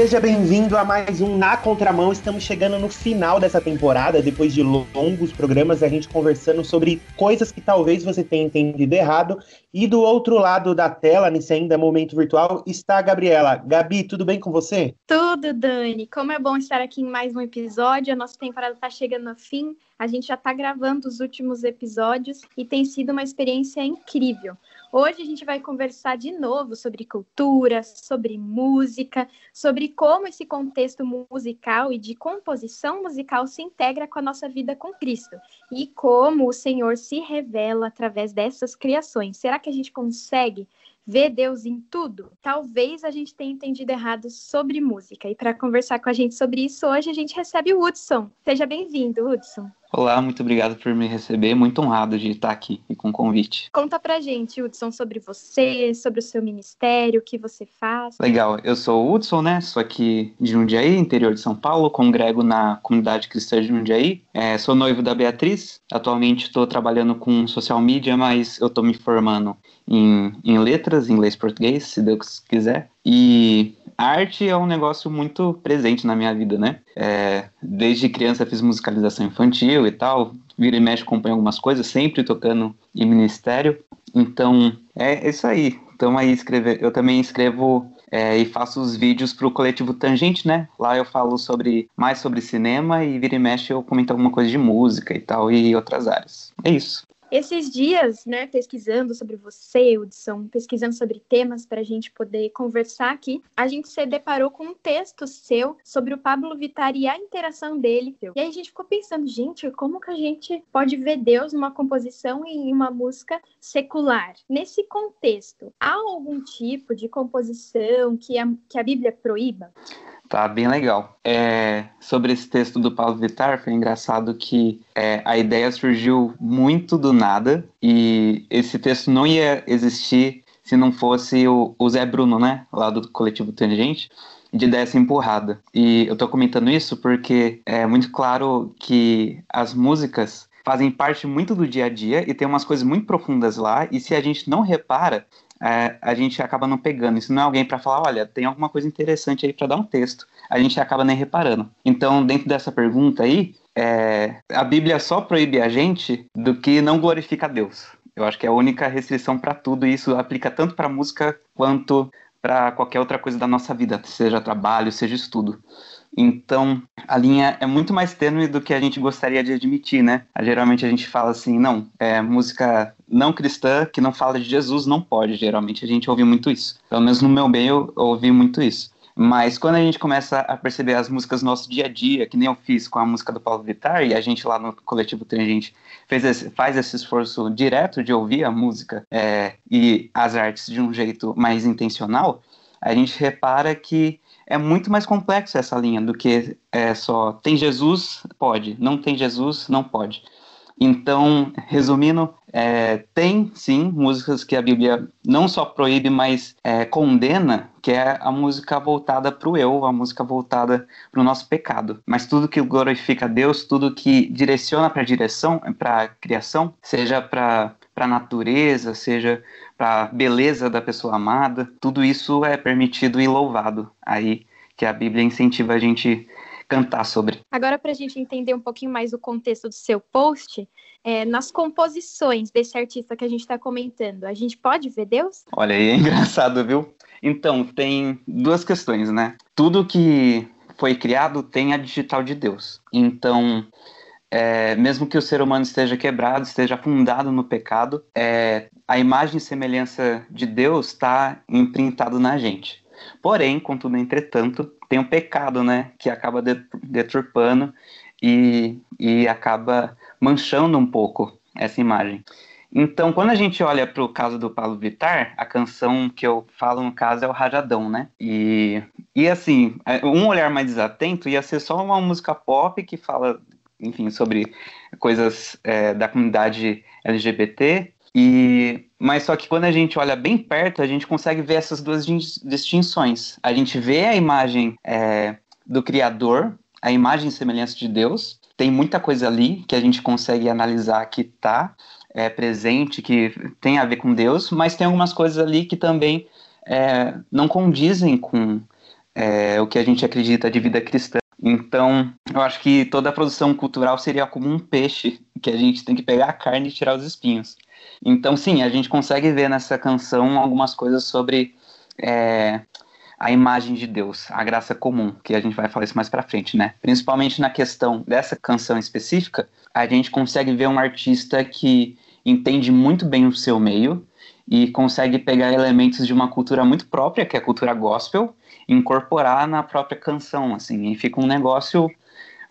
Seja bem-vindo a mais um Na Contramão. Estamos chegando no final dessa temporada, depois de longos programas, a gente conversando sobre coisas que talvez você tenha entendido errado. E do outro lado da tela, nesse ainda momento virtual, está a Gabriela. Gabi, tudo bem com você? Tudo, Dani. Como é bom estar aqui em mais um episódio. A nossa temporada está chegando ao fim. A gente já está gravando os últimos episódios e tem sido uma experiência incrível. Hoje a gente vai conversar de novo sobre cultura, sobre música, sobre como esse contexto musical e de composição musical se integra com a nossa vida com Cristo e como o Senhor se revela através dessas criações. Será que a gente consegue ver Deus em tudo? Talvez a gente tenha entendido errado sobre música. E para conversar com a gente sobre isso, hoje a gente recebe o Hudson. Seja bem-vindo, Hudson. Olá, muito obrigado por me receber. Muito honrado de estar aqui e com o convite. Conta pra gente, Hudson, sobre você, sobre o seu ministério, o que você faz. Legal, eu sou o Hudson, né? Sou aqui de Jundiaí, interior de São Paulo, congrego na comunidade cristã de Jundiaí. É, sou noivo da Beatriz. Atualmente estou trabalhando com social media, mas eu estou me formando em, em letras, inglês e português, se Deus quiser. E arte é um negócio muito presente na minha vida, né? É, desde criança fiz musicalização infantil e tal, vira e mexe acompanho algumas coisas, sempre tocando em ministério. Então, é isso aí. Então aí escrever, eu também escrevo é, e faço os vídeos para o coletivo Tangente, né? Lá eu falo sobre mais sobre cinema e vira e mexe eu comento alguma coisa de música e tal e outras áreas. É isso. Esses dias, né, pesquisando sobre você, Hudson, pesquisando sobre temas para a gente poder conversar aqui, a gente se deparou com um texto seu sobre o Pablo Vittar e a interação dele. E aí a gente ficou pensando, gente, como que a gente pode ver Deus numa composição e em uma música secular? Nesse contexto, há algum tipo de composição que a, que a Bíblia proíba? Tá bem legal. É, sobre esse texto do Paulo Vittar, foi engraçado que é, a ideia surgiu muito do nada e esse texto não ia existir se não fosse o, o Zé Bruno, né, lá do coletivo Tangente, de dar essa empurrada. E eu tô comentando isso porque é muito claro que as músicas fazem parte muito do dia a dia e tem umas coisas muito profundas lá, e se a gente não repara, é, a gente acaba não pegando. Isso não é alguém para falar, olha, tem alguma coisa interessante aí para dar um texto. A gente acaba nem reparando. Então, dentro dessa pergunta aí, é, a Bíblia só proíbe a gente do que não glorifica a Deus. Eu acho que é a única restrição para tudo, e isso aplica tanto para música quanto para qualquer outra coisa da nossa vida, seja trabalho, seja estudo. Então, a linha é muito mais tênue do que a gente gostaria de admitir, né? Geralmente a gente fala assim, não, é música não cristã que não fala de Jesus não pode. Geralmente a gente ouve muito isso. Pelo menos no meu meio eu ouvi muito isso. Mas quando a gente começa a perceber as músicas do nosso dia a dia, que nem eu fiz com a música do Paulo Vittar, e a gente lá no coletivo Tangente fez esse, faz esse esforço direto de ouvir a música é, e as artes de um jeito mais intencional, a gente repara que é muito mais complexo essa linha do que é só tem Jesus, pode, não tem Jesus, não pode. Então, resumindo, é, tem sim músicas que a Bíblia não só proíbe, mas é, condena, que é a música voltada para o eu, a música voltada para o nosso pecado. Mas tudo que glorifica a Deus, tudo que direciona para a direção, para a criação, seja para a natureza, seja para a beleza da pessoa amada, tudo isso é permitido e louvado. Aí que a Bíblia incentiva a gente cantar sobre. Agora, para a gente entender um pouquinho mais o contexto do seu post, é, nas composições desse artista que a gente está comentando, a gente pode ver Deus? Olha aí, é engraçado, viu? Então, tem duas questões, né? Tudo que foi criado tem a digital de Deus. Então, é, mesmo que o ser humano esteja quebrado, esteja afundado no pecado, é, a imagem e semelhança de Deus está imprintado na gente. Porém, contudo, entretanto, tem um pecado, né, que acaba deturpando e, e acaba manchando um pouco essa imagem. Então, quando a gente olha para o caso do Paulo Vittar, a canção que eu falo no caso é o Rajadão, né? E, e assim, é, um olhar mais desatento ia ser só uma música pop que fala, enfim, sobre coisas é, da comunidade LGBT e, mas só que quando a gente olha bem perto, a gente consegue ver essas duas distinções. A gente vê a imagem é, do Criador, a imagem e semelhança de Deus. Tem muita coisa ali que a gente consegue analisar que está é, presente, que tem a ver com Deus, mas tem algumas coisas ali que também é, não condizem com é, o que a gente acredita de vida cristã. Então, eu acho que toda a produção cultural seria como um peixe, que a gente tem que pegar a carne e tirar os espinhos. Então, sim, a gente consegue ver nessa canção algumas coisas sobre é, a imagem de Deus, a graça comum, que a gente vai falar isso mais para frente, né? Principalmente na questão dessa canção específica, a gente consegue ver um artista que entende muito bem o seu meio e consegue pegar elementos de uma cultura muito própria, que é a cultura gospel, e incorporar na própria canção, assim, e fica um negócio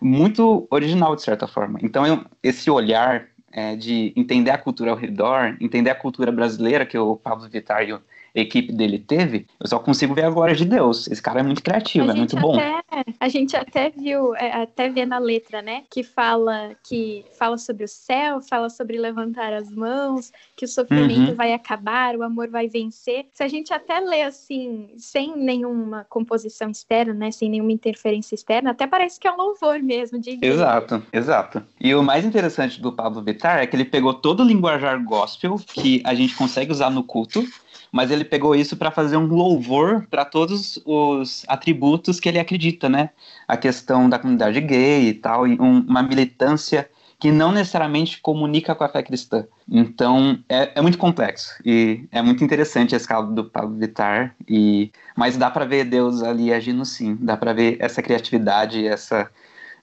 muito original, de certa forma. Então, eu, esse olhar é, de entender a cultura ao redor, entender a cultura brasileira que o Pablo Vittar e o equipe dele teve, eu só consigo ver a glória de Deus. Esse cara é muito criativo, é muito bom. Até, a gente até viu, é, até vê na letra, né, que fala que fala sobre o céu, fala sobre levantar as mãos, que o sofrimento uhum. vai acabar, o amor vai vencer. Se a gente até lê assim, sem nenhuma composição externa, né, sem nenhuma interferência externa, até parece que é um louvor mesmo de Exato, exato. E o mais interessante do Pablo Vittar é que ele pegou todo o linguajar gospel que a gente consegue usar no culto mas ele pegou isso para fazer um louvor para todos os atributos que ele acredita, né? A questão da comunidade gay e tal, e um, uma militância que não necessariamente comunica com a fé cristã. Então, é, é muito complexo e é muito interessante a escala do Pablo Vittar, e, mas dá para ver Deus ali agindo sim, dá para ver essa criatividade, essa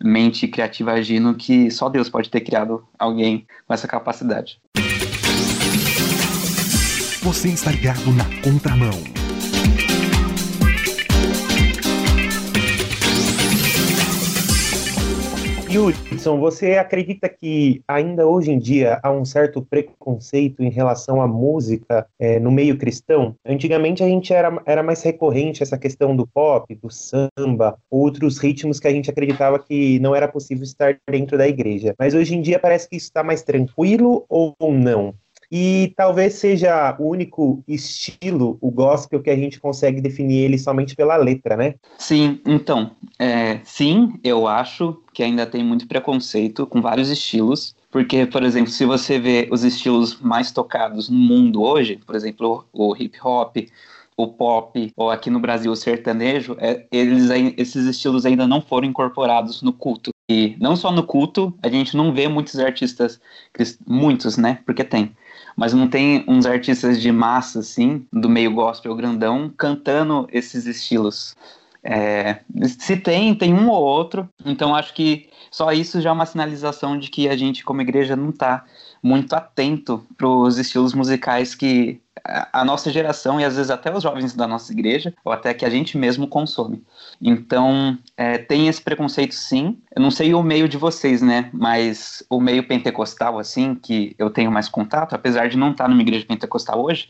mente criativa agindo que só Deus pode ter criado alguém com essa capacidade. Você está ligado na contramão. Hudson, você acredita que ainda hoje em dia há um certo preconceito em relação à música é, no meio cristão? Antigamente a gente era, era mais recorrente essa questão do pop, do samba, outros ritmos que a gente acreditava que não era possível estar dentro da igreja. Mas hoje em dia parece que isso está mais tranquilo ou não? E talvez seja o único estilo, o gospel, que a gente consegue definir ele somente pela letra, né? Sim, então, é, sim, eu acho que ainda tem muito preconceito com vários estilos, porque, por exemplo, se você vê os estilos mais tocados no mundo hoje, por exemplo, o hip hop, o pop, ou aqui no Brasil o sertanejo, é, eles, esses estilos ainda não foram incorporados no culto. E não só no culto, a gente não vê muitos artistas, muitos, né? Porque tem mas não tem uns artistas de massa, assim, do meio gospel grandão, cantando esses estilos. É, se tem, tem um ou outro, então acho que só isso já é uma sinalização de que a gente, como igreja, não está muito atento para os estilos musicais que a nossa geração e às vezes até os jovens da nossa igreja, ou até que a gente mesmo consome. Então, é, tem esse preconceito sim. Eu não sei o meio de vocês, né? Mas o meio pentecostal, assim, que eu tenho mais contato, apesar de não estar numa igreja pentecostal hoje,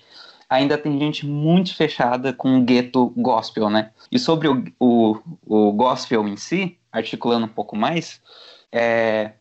ainda tem gente muito fechada com o gueto gospel, né? E sobre o, o, o gospel em si, articulando um pouco mais, é,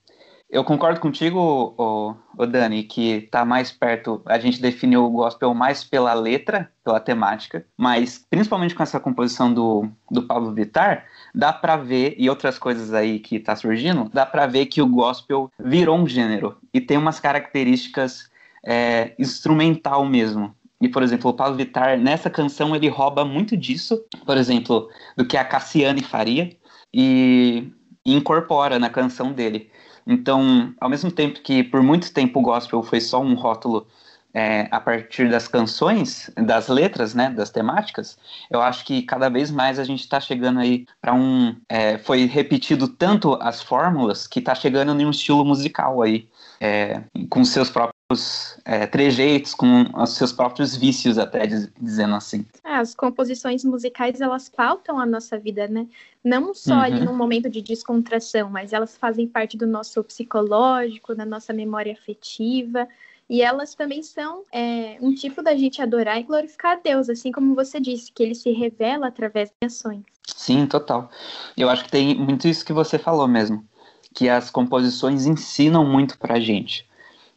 eu concordo contigo, o, o Dani, que está mais perto. A gente definiu o gospel mais pela letra, pela temática, mas principalmente com essa composição do, do Pablo Vittar, dá para ver, e outras coisas aí que está surgindo, dá para ver que o gospel virou um gênero e tem umas características é, instrumental mesmo. E, por exemplo, o Pablo Vittar, nessa canção, ele rouba muito disso, por exemplo, do que a Cassiane faria, e, e incorpora na canção dele. Então, ao mesmo tempo que por muito tempo o gospel foi só um rótulo é, a partir das canções, das letras, né, das temáticas, eu acho que cada vez mais a gente está chegando aí para um. É, foi repetido tanto as fórmulas que está chegando em um estilo musical aí, é, com seus próprios é, trejeitos, com os seus próprios vícios, até dizendo assim. É, as composições musicais elas pautam a nossa vida, né? Não só uhum. ali num momento de descontração, mas elas fazem parte do nosso psicológico, da nossa memória afetiva. E elas também são é, um tipo da gente adorar e glorificar a Deus, assim como você disse, que ele se revela através de ações. Sim, total. Eu acho que tem muito isso que você falou mesmo, que as composições ensinam muito pra gente.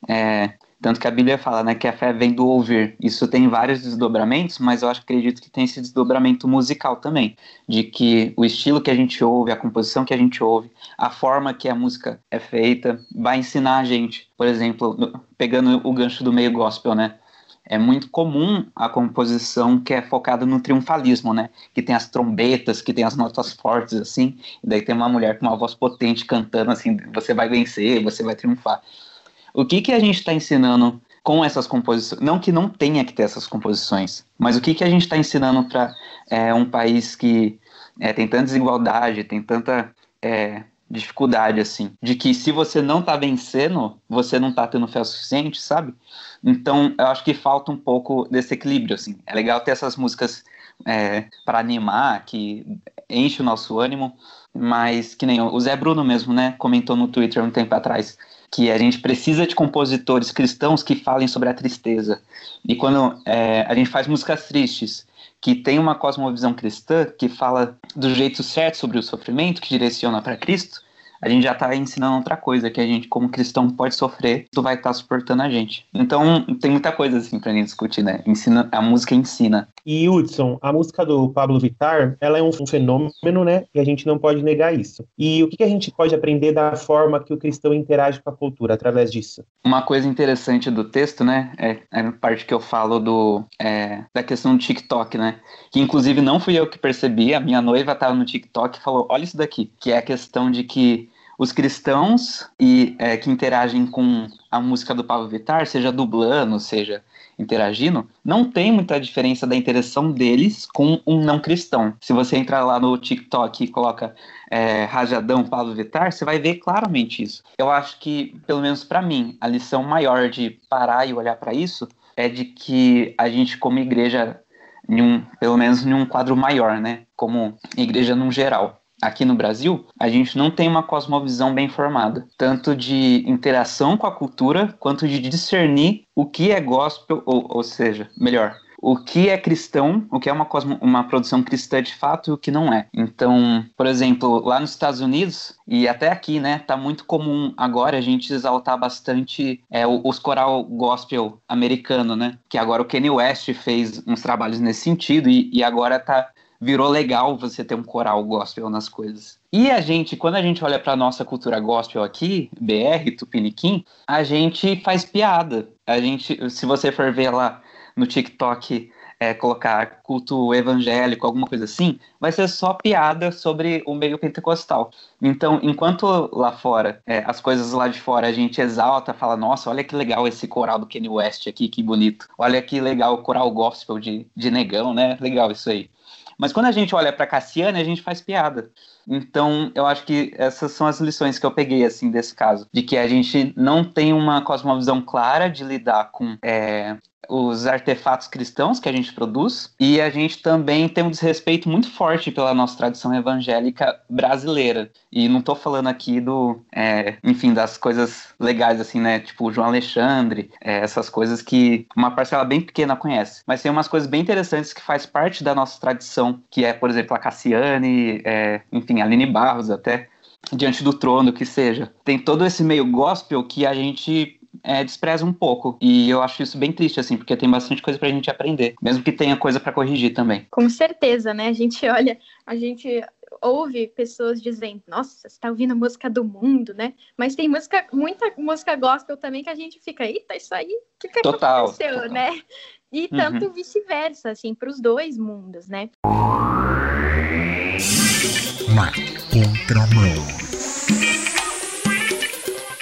É, tanto que a Bíblia fala né, que a fé vem do ouvir. Isso tem vários desdobramentos, mas eu acho, acredito que tem esse desdobramento musical também. De que o estilo que a gente ouve, a composição que a gente ouve, a forma que a música é feita, vai ensinar a gente. Por exemplo, pegando o gancho do meio gospel, né? É muito comum a composição que é focada no triunfalismo, né? Que tem as trombetas, que tem as notas fortes, assim, e daí tem uma mulher com uma voz potente cantando assim, você vai vencer, você vai triunfar. O que, que a gente está ensinando com essas composições? Não que não tenha que ter essas composições, mas o que, que a gente está ensinando para é, um país que é, tem tanta desigualdade, tem tanta é, dificuldade, assim, de que se você não tá vencendo, você não tá tendo fé o suficiente, sabe? Então, eu acho que falta um pouco desse equilíbrio, assim. É legal ter essas músicas é, para animar, que enche o nosso ânimo, mas que nem o Zé Bruno mesmo, né, comentou no Twitter um tempo atrás, que a gente precisa de compositores cristãos que falem sobre a tristeza. E quando é, a gente faz músicas tristes, que tem uma cosmovisão cristã que fala do jeito certo sobre o sofrimento, que direciona para Cristo, a gente já está ensinando outra coisa, que a gente, como cristão, pode sofrer, tu vai estar tá suportando a gente. Então, tem muita coisa assim pra gente discutir, né? Ensina, a música ensina. E Hudson, a música do Pablo Vittar, ela é um fenômeno, né? E a gente não pode negar isso. E o que a gente pode aprender da forma que o cristão interage com a cultura através disso? Uma coisa interessante do texto, né? É, é a parte que eu falo do, é, da questão do TikTok, né? Que inclusive não fui eu que percebi, a minha noiva estava no TikTok e falou: olha isso daqui, que é a questão de que os cristãos e é, que interagem com a música do Pablo Vittar, seja dublando, seja interagindo, não tem muita diferença da interação deles com um não cristão. Se você entrar lá no TikTok e coloca é, Rajadão Pablo Vittar, você vai ver claramente isso. Eu acho que, pelo menos para mim, a lição maior de parar e olhar para isso é de que a gente, como igreja, um, pelo menos em um quadro maior, né? Como igreja no geral, aqui no Brasil, a gente não tem uma cosmovisão bem formada, tanto de interação com a cultura, quanto de discernir o que é gospel, ou, ou seja, melhor, o que é cristão, o que é uma, cosmo, uma produção cristã de fato e o que não é. Então, por exemplo, lá nos Estados Unidos, e até aqui, né, tá muito comum agora a gente exaltar bastante é, os coral gospel americano, né? Que agora o Kanye West fez uns trabalhos nesse sentido e, e agora tá virou legal você ter um coral gospel nas coisas. E a gente, quando a gente olha para nossa cultura gospel aqui, BR, Tupiniquim, a gente faz piada. A gente, se você for ver lá no TikTok, é, colocar culto evangélico, alguma coisa assim, vai ser só piada sobre o meio pentecostal. Então, enquanto lá fora, é, as coisas lá de fora a gente exalta, fala, nossa, olha que legal esse coral do Kanye West aqui, que bonito. Olha que legal o coral gospel de, de negão, né? Legal isso aí. Mas quando a gente olha para Cassiane, a gente faz piada. Então, eu acho que essas são as lições que eu peguei, assim, desse caso. De que a gente não tem uma cosmovisão clara de lidar com é, os artefatos cristãos que a gente produz e a gente também tem um desrespeito muito forte pela nossa tradição evangélica brasileira. E não estou falando aqui do, é, enfim, das coisas legais, assim, né? Tipo João Alexandre, é, essas coisas que uma parcela bem pequena conhece. Mas tem umas coisas bem interessantes que faz parte da nossa tradição, que é, por exemplo, a Cassiane, é, enfim, a Aline Barros até diante do trono, que seja. Tem todo esse meio gospel que a gente é, despreza um pouco. E eu acho isso bem triste, assim, porque tem bastante coisa pra gente aprender, mesmo que tenha coisa para corrigir também. Com certeza, né? A gente olha, a gente ouve pessoas dizendo, nossa, você tá ouvindo música do mundo, né? Mas tem música, muita música gospel também que a gente fica, eita, isso aí, o que, que total, aconteceu, total. né? E tanto uhum. vice-versa, assim, para os dois mundos, né? Na contramão.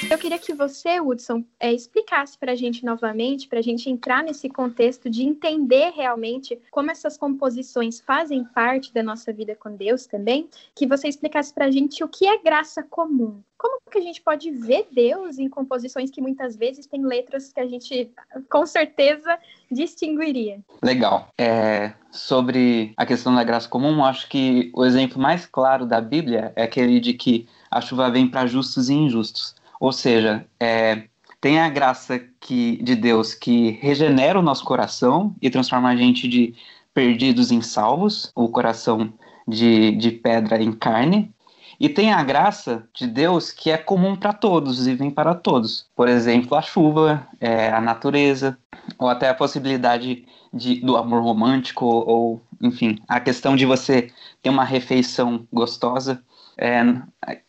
Eu queria que você, Hudson, é, explicasse para a gente novamente, para a gente entrar nesse contexto de entender realmente como essas composições fazem parte da nossa vida com Deus também, que você explicasse para a gente o que é graça comum. Como que a gente pode ver Deus em composições que muitas vezes têm letras que a gente, com certeza, distinguiria? Legal. É, sobre a questão da graça comum, acho que o exemplo mais claro da Bíblia é aquele de que a chuva vem para justos e injustos. Ou seja, é, tem a graça que, de Deus que regenera o nosso coração e transforma a gente de perdidos em salvos, o coração de, de pedra em carne. E tem a graça de Deus que é comum para todos e vem para todos. Por exemplo, a chuva, é, a natureza, ou até a possibilidade de, do amor romântico, ou, enfim, a questão de você ter uma refeição gostosa. É,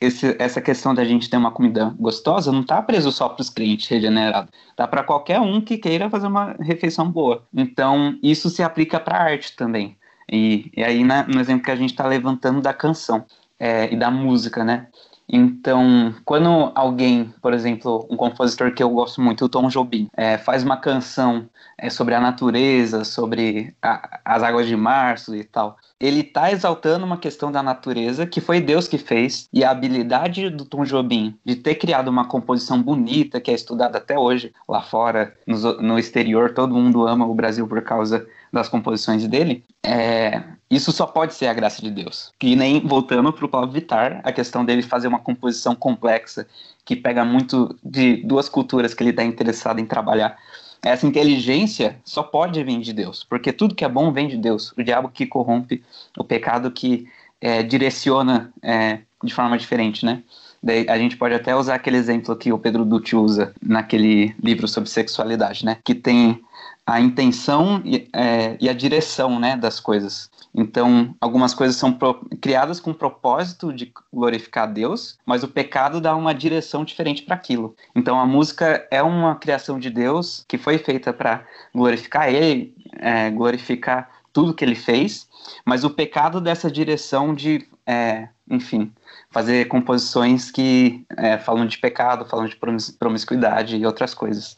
esse, essa questão da gente ter uma comida gostosa não está preso só para os crentes regenerados, tá para qualquer um que queira fazer uma refeição boa. Então, isso se aplica para a arte também. E, e aí, né, no exemplo que a gente está levantando da canção é, e da música, né? Então, quando alguém, por exemplo, um compositor que eu gosto muito, o Tom Jobim, é, faz uma canção é, sobre a natureza, sobre a, as águas de março e tal, ele está exaltando uma questão da natureza que foi Deus que fez e a habilidade do Tom Jobim de ter criado uma composição bonita que é estudada até hoje lá fora, no, no exterior, todo mundo ama o Brasil por causa das composições dele, é, isso só pode ser a graça de Deus. Que nem voltando para o Paulo Vittar, a questão dele fazer uma composição complexa que pega muito de duas culturas que ele está interessado em trabalhar. Essa inteligência só pode vir de Deus, porque tudo que é bom vem de Deus. O diabo que corrompe, o pecado que é, direciona é, de forma diferente, né? Daí a gente pode até usar aquele exemplo que o Pedro Dutti usa naquele livro sobre sexualidade, né? Que tem a intenção e, é, e, a direção né, das coisas. Então, algumas coisas são pro, criadas com o propósito de glorificar Deus, mas o pecado dá uma direção diferente para aquilo. Então, a música é uma criação de Deus que foi feita para glorificar Ele, é, glorificar tudo que Ele fez, mas o pecado dessa direção de, é, enfim, fazer composições que é, falam de pecado, falam de promiscuidade e outras coisas.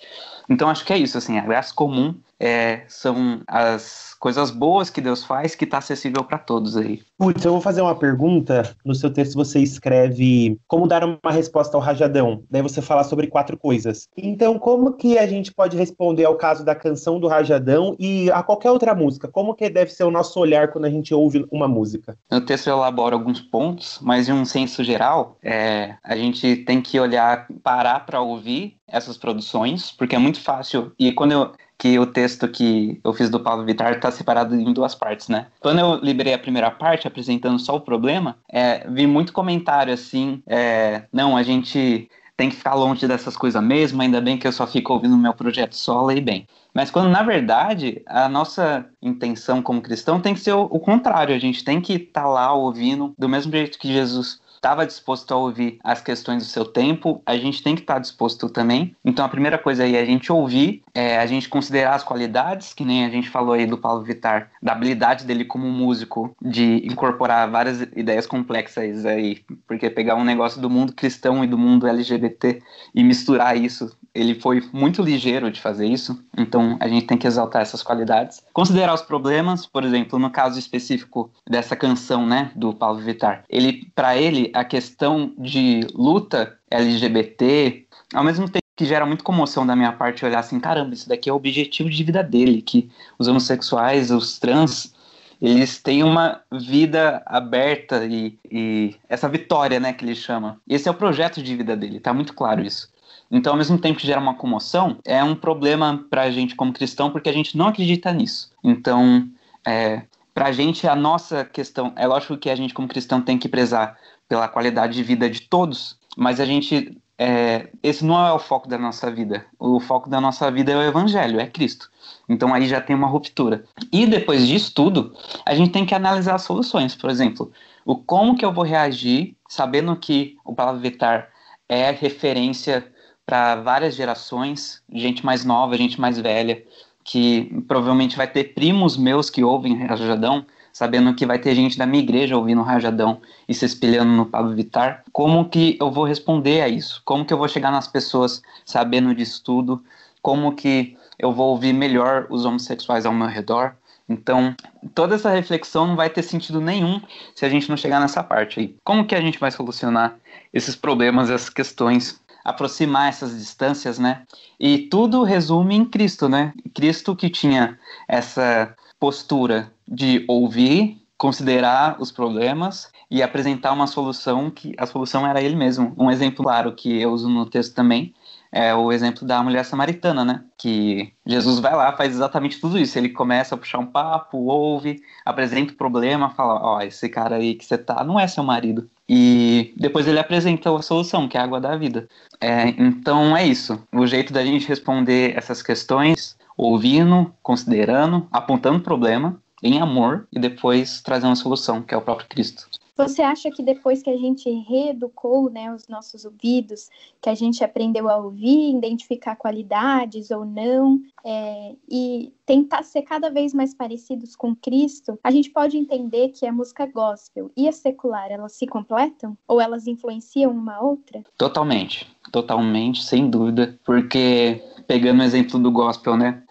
Então acho que é isso, assim, a graça comum é, são as coisas boas que Deus faz que está acessível para todos aí. Putz, eu vou fazer uma pergunta. No seu texto você escreve como dar uma resposta ao rajadão. Daí você fala sobre quatro coisas. Então, como que a gente pode responder ao caso da canção do rajadão e a qualquer outra música? Como que deve ser o nosso olhar quando a gente ouve uma música? No texto eu elaboro alguns pontos, mas em um senso geral, é, a gente tem que olhar, parar para ouvir essas produções, porque é muito fácil. E quando eu que o texto que eu fiz do Paulo Vittar está separado em duas partes, né? Quando eu liberei a primeira parte, apresentando só o problema, é, vi muito comentário assim, é, não, a gente tem que ficar longe dessas coisas mesmo, ainda bem que eu só fico ouvindo meu projeto solo e bem. Mas quando, na verdade, a nossa intenção como cristão tem que ser o, o contrário, a gente tem que estar tá lá ouvindo do mesmo jeito que Jesus estava disposto a ouvir as questões do seu tempo, a gente tem que estar tá disposto também. Então a primeira coisa aí é a gente ouvir, é a gente considerar as qualidades, que nem a gente falou aí do Paulo Vittar, da habilidade dele como músico de incorporar várias ideias complexas aí, porque pegar um negócio do mundo cristão e do mundo LGBT e misturar isso ele foi muito ligeiro de fazer isso, então a gente tem que exaltar essas qualidades. Considerar os problemas, por exemplo, no caso específico dessa canção, né, do Paulo Vittar. Ele, para ele, a questão de luta LGBT, ao mesmo tempo que gera muito comoção da minha parte olhar assim, caramba, isso daqui é o objetivo de vida dele, que os homossexuais, os trans, eles têm uma vida aberta e, e, essa vitória, né, que ele chama. Esse é o projeto de vida dele, tá muito claro isso. Então, ao mesmo tempo que gera uma comoção, é um problema para a gente como cristão, porque a gente não acredita nisso. Então, é, para a gente, a nossa questão, é lógico que a gente como cristão tem que prezar pela qualidade de vida de todos, mas a gente, é, esse não é o foco da nossa vida. O foco da nossa vida é o evangelho, é Cristo. Então aí já tem uma ruptura. E depois disso tudo, a gente tem que analisar as soluções. Por exemplo, o como que eu vou reagir sabendo que o Palavra Vetar é referência para várias gerações, gente mais nova, gente mais velha, que provavelmente vai ter primos meus que ouvem Rajadão, sabendo que vai ter gente da minha igreja ouvindo Rajadão e se espelhando no Pablo Vittar. Como que eu vou responder a isso? Como que eu vou chegar nas pessoas sabendo disso tudo? Como que eu vou ouvir melhor os homossexuais ao meu redor? Então, toda essa reflexão não vai ter sentido nenhum se a gente não chegar nessa parte aí. Como que a gente vai solucionar esses problemas, essas questões aproximar essas distâncias, né? E tudo resume em Cristo, né? Cristo que tinha essa postura de ouvir, considerar os problemas e apresentar uma solução que a solução era ele mesmo. Um exemplo claro que eu uso no texto também é o exemplo da mulher samaritana, né? Que Jesus vai lá, faz exatamente tudo isso. Ele começa a puxar um papo, ouve, apresenta o problema, fala: Ó, esse cara aí que você tá não é seu marido. E depois ele apresenta a solução, que é a água da vida. É, então é isso. O jeito da gente responder essas questões, ouvindo, considerando, apontando o problema em amor e depois trazendo a solução, que é o próprio Cristo. Você acha que depois que a gente reeducou né, os nossos ouvidos, que a gente aprendeu a ouvir, identificar qualidades ou não, é, e tentar ser cada vez mais parecidos com Cristo, a gente pode entender que a música gospel e a secular, elas se completam? Ou elas influenciam uma outra? Totalmente, totalmente, sem dúvida, porque pegando o exemplo do gospel, né?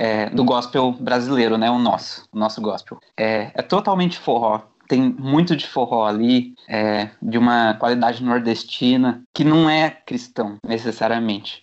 É, do gospel brasileiro, né? O nosso, o nosso gospel. É, é totalmente forró tem muito de forró ali, é, de uma qualidade nordestina, que não é cristão, necessariamente.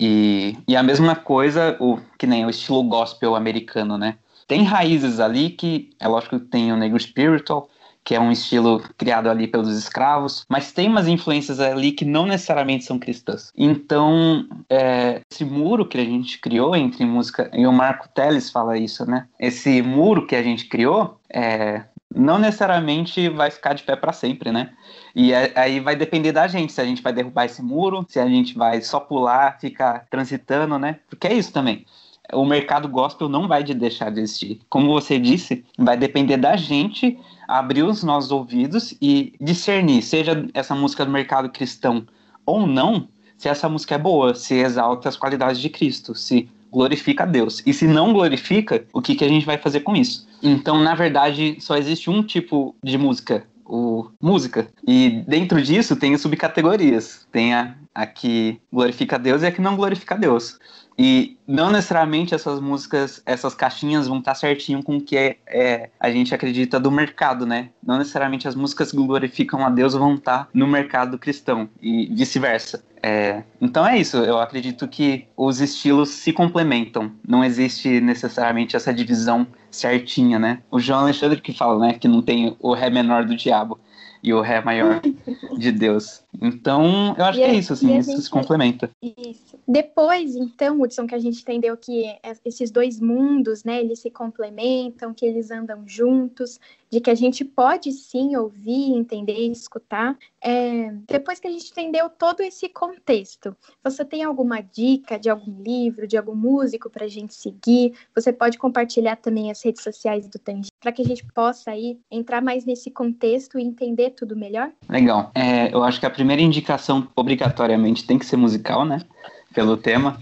E, e a mesma coisa, o, que nem o estilo gospel americano, né? Tem raízes ali que, é lógico que tem o negro spiritual, que é um estilo criado ali pelos escravos, mas tem umas influências ali que não necessariamente são cristãs. Então, é, esse muro que a gente criou entre música, e o Marco Teles fala isso, né? Esse muro que a gente criou é, não necessariamente vai ficar de pé para sempre, né? E é, aí vai depender da gente, se a gente vai derrubar esse muro, se a gente vai só pular, ficar transitando, né? Porque é isso também. O mercado gospel não vai deixar de existir. Como você disse, vai depender da gente abrir os nossos ouvidos e discernir, seja essa música do mercado cristão ou não, se essa música é boa, se exalta as qualidades de Cristo, se glorifica a Deus. E se não glorifica, o que, que a gente vai fazer com isso? Então, na verdade, só existe um tipo de música, o música. E dentro disso tem subcategorias. Tem a, a que glorifica a Deus e a que não glorifica a Deus. E não necessariamente essas músicas, essas caixinhas vão estar certinho com o que é, é, a gente acredita do mercado, né? Não necessariamente as músicas que glorificam a Deus vão estar no mercado cristão e vice-versa. É, então é isso, eu acredito que os estilos se complementam, não existe necessariamente essa divisão certinha, né? O João Alexandre que fala, né, que não tem o Ré menor do diabo e o Ré maior de Deus. Então, eu acho e que é isso, assim, isso gente... se complementa. Isso. Depois, então, Hudson, que a gente entendeu que esses dois mundos, né, eles se complementam, que eles andam juntos, de que a gente pode sim ouvir, entender e escutar. É, depois que a gente entendeu todo esse contexto, você tem alguma dica de algum livro, de algum músico para a gente seguir? Você pode compartilhar também as redes sociais do Tangi para que a gente possa aí entrar mais nesse contexto e entender tudo melhor? Legal. É, eu acho que a primeira indicação obrigatoriamente tem que ser musical, né? Pelo tema.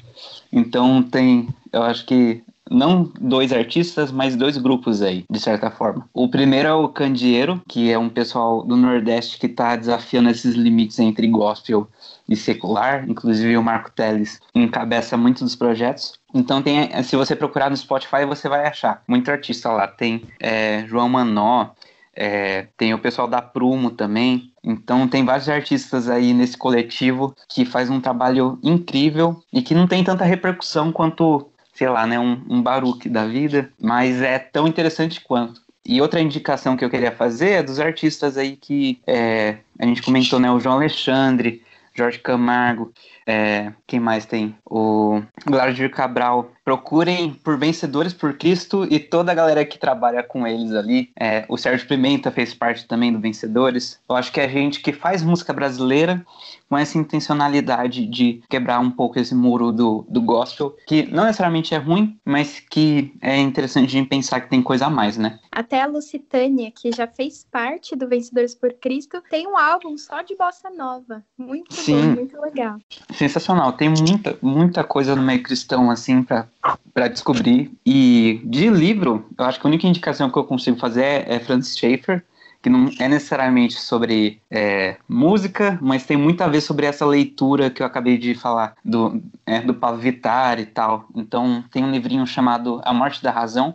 Então tem, eu acho que não dois artistas, mas dois grupos aí, de certa forma. O primeiro é o Candeeiro, que é um pessoal do Nordeste que está desafiando esses limites entre gospel e secular. Inclusive o Marco Teles encabeça muitos dos projetos. Então tem, se você procurar no Spotify, você vai achar muito artista lá. Tem é, João Manó, é, tem o pessoal da Prumo também. Então tem vários artistas aí nesse coletivo que faz um trabalho incrível e que não tem tanta repercussão quanto sei lá, né, um, um baruque da vida, mas é tão interessante quanto. E outra indicação que eu queria fazer é dos artistas aí que é, a gente comentou, né, o João Alexandre, Jorge Camargo, é, quem mais tem? O Glaudir Cabral. Procurem por Vencedores por Cristo e toda a galera que trabalha com eles ali. É, o Sérgio Pimenta fez parte também do Vencedores. Eu acho que é gente que faz música brasileira com essa intencionalidade de quebrar um pouco esse muro do, do gospel, que não necessariamente é ruim, mas que é interessante de pensar que tem coisa a mais, né? Até a Lucitânia, que já fez parte do Vencedores por Cristo, tem um álbum só de bossa nova. Muito Sim. bom, muito legal. Sensacional. Tem muita, muita coisa no meio cristão, assim, para descobrir. E de livro, eu acho que a única indicação que eu consigo fazer é, é Francis Schaeffer, que não é necessariamente sobre é, música, mas tem muito a ver sobre essa leitura que eu acabei de falar do, é, do Pablo Vittar e tal. Então tem um livrinho chamado A Morte da Razão,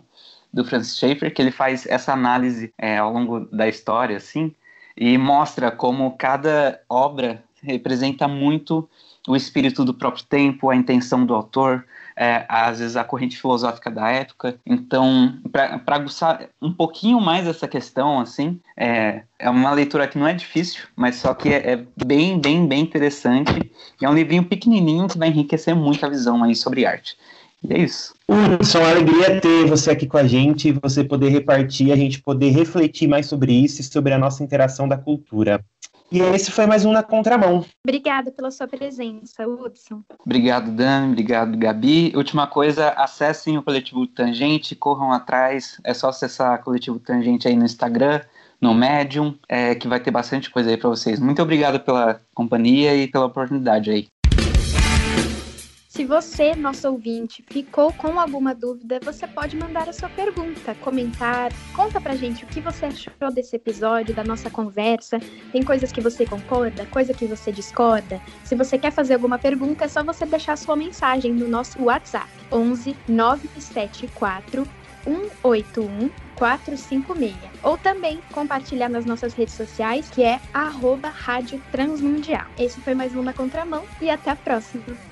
do Francis Schaeffer, que ele faz essa análise é, ao longo da história, assim, e mostra como cada obra representa muito o espírito do próprio tempo, a intenção do autor, é, às vezes a corrente filosófica da época. Então, para aguçar um pouquinho mais essa questão, assim, é, é uma leitura que não é difícil, mas só que é, é bem, bem, bem interessante. E é um livrinho pequenininho que vai enriquecer muito a visão aí sobre arte. E é isso. Hudson, uma alegria ter você aqui com a gente, você poder repartir, a gente poder refletir mais sobre isso e sobre a nossa interação da cultura. E esse foi mais um na contramão. Obrigada pela sua presença, Hudson. Obrigado, Dan. Obrigado, Gabi. Última coisa, acessem o Coletivo Tangente, corram atrás. É só acessar o Coletivo Tangente aí no Instagram, no Medium, é, que vai ter bastante coisa aí para vocês. Muito obrigado pela companhia e pela oportunidade aí. Se você, nosso ouvinte, ficou com alguma dúvida, você pode mandar a sua pergunta, comentar, conta pra gente o que você achou desse episódio, da nossa conversa. Tem coisas que você concorda, coisa que você discorda. Se você quer fazer alguma pergunta, é só você deixar sua mensagem no nosso WhatsApp 11 974 181 456. Ou também compartilhar nas nossas redes sociais, que é arroba Rádio Transmundial. Esse foi mais um Na Contramão e até a próxima.